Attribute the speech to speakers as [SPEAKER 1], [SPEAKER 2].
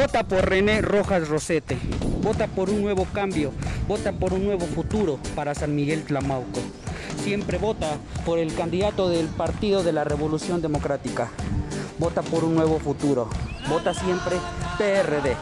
[SPEAKER 1] Vota por René Rojas Rosete. Vota por un nuevo cambio. Vota por un nuevo futuro para San Miguel Tlamauco. Siempre vota por el candidato del Partido de la Revolución Democrática. Vota por un nuevo futuro. Vota siempre PRD.